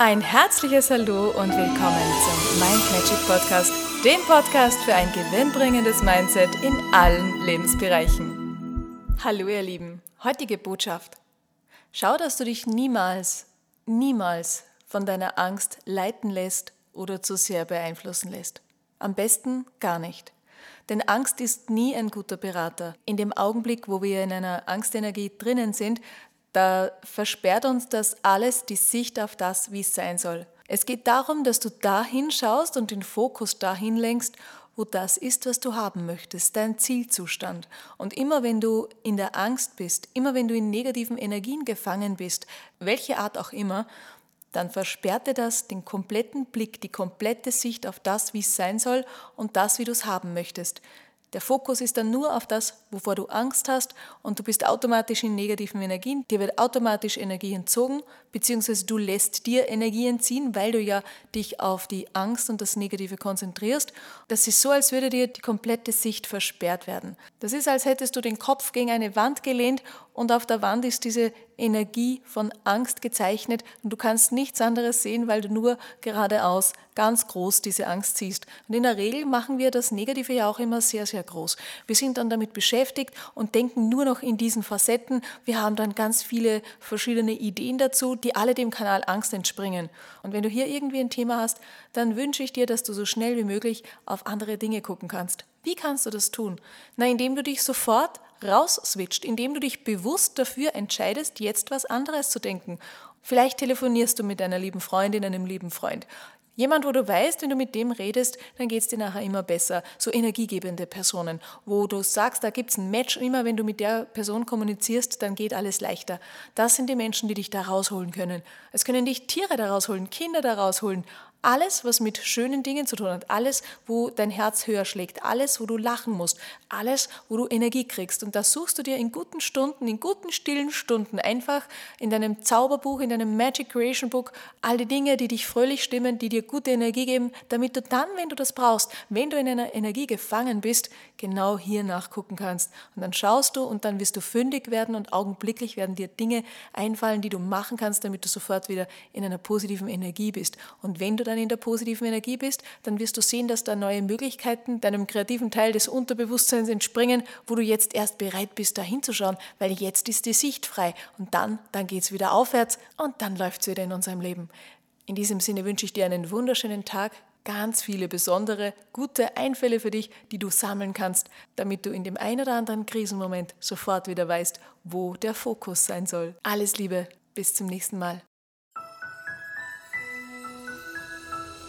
Ein herzliches Hallo und willkommen zum Mind Magic Podcast, dem Podcast für ein gewinnbringendes Mindset in allen Lebensbereichen. Hallo ihr Lieben, heutige Botschaft. Schau, dass du dich niemals, niemals von deiner Angst leiten lässt oder zu sehr beeinflussen lässt. Am besten gar nicht. Denn Angst ist nie ein guter Berater. In dem Augenblick, wo wir in einer Angstenergie drinnen sind, da versperrt uns das alles die Sicht auf das, wie es sein soll. Es geht darum, dass du dahin schaust und den Fokus dahin lenkst, wo das ist, was du haben möchtest, dein Zielzustand. Und immer wenn du in der Angst bist, immer wenn du in negativen Energien gefangen bist, welche Art auch immer, dann versperrt dir das den kompletten Blick, die komplette Sicht auf das, wie es sein soll und das, wie du es haben möchtest. Der Fokus ist dann nur auf das, wovor du Angst hast und du bist automatisch in negativen Energien. Dir wird automatisch Energie entzogen, beziehungsweise du lässt dir Energie entziehen, weil du ja dich auf die Angst und das Negative konzentrierst. Das ist so, als würde dir die komplette Sicht versperrt werden. Das ist, als hättest du den Kopf gegen eine Wand gelehnt und auf der Wand ist diese Energie von Angst gezeichnet und du kannst nichts anderes sehen, weil du nur geradeaus ganz groß diese Angst siehst. Und in der Regel machen wir das Negative ja auch immer sehr, sehr groß. Wir sind dann damit beschäftigt und denken nur noch in diesen Facetten. Wir haben dann ganz viele verschiedene Ideen dazu, die alle dem Kanal Angst entspringen. Und wenn du hier irgendwie ein Thema hast, dann wünsche ich dir, dass du so schnell wie möglich auf andere Dinge gucken kannst. Wie kannst du das tun? Na, indem du dich sofort rausswitcht, indem du dich bewusst dafür entscheidest, jetzt was anderes zu denken. Vielleicht telefonierst du mit einer lieben Freundin, einem lieben Freund. Jemand, wo du weißt, wenn du mit dem redest, dann geht es dir nachher immer besser. So energiegebende Personen, wo du sagst, da gibt es ein Match, immer wenn du mit der Person kommunizierst, dann geht alles leichter. Das sind die Menschen, die dich da rausholen können. Es können dich Tiere da rausholen, Kinder da rausholen, alles, was mit schönen Dingen zu tun hat, alles, wo dein Herz höher schlägt, alles, wo du lachen musst, alles, wo du Energie kriegst. Und das suchst du dir in guten Stunden, in guten stillen Stunden, einfach in deinem Zauberbuch, in deinem Magic Creation Book, all die Dinge, die dich fröhlich stimmen, die dir gute Energie geben, damit du dann, wenn du das brauchst, wenn du in einer Energie gefangen bist, genau hier nachgucken kannst. Und dann schaust du und dann wirst du fündig werden und augenblicklich werden dir Dinge einfallen, die du machen kannst, damit du sofort wieder in einer positiven Energie bist. Und wenn du dann in der positiven Energie bist, dann wirst du sehen, dass da neue Möglichkeiten deinem kreativen Teil des Unterbewusstseins entspringen, wo du jetzt erst bereit bist, da hinzuschauen, weil jetzt ist die Sicht frei und dann, dann geht es wieder aufwärts und dann läuft es wieder in unserem Leben. In diesem Sinne wünsche ich dir einen wunderschönen Tag, ganz viele besondere, gute Einfälle für dich, die du sammeln kannst, damit du in dem ein oder anderen Krisenmoment sofort wieder weißt, wo der Fokus sein soll. Alles Liebe, bis zum nächsten Mal.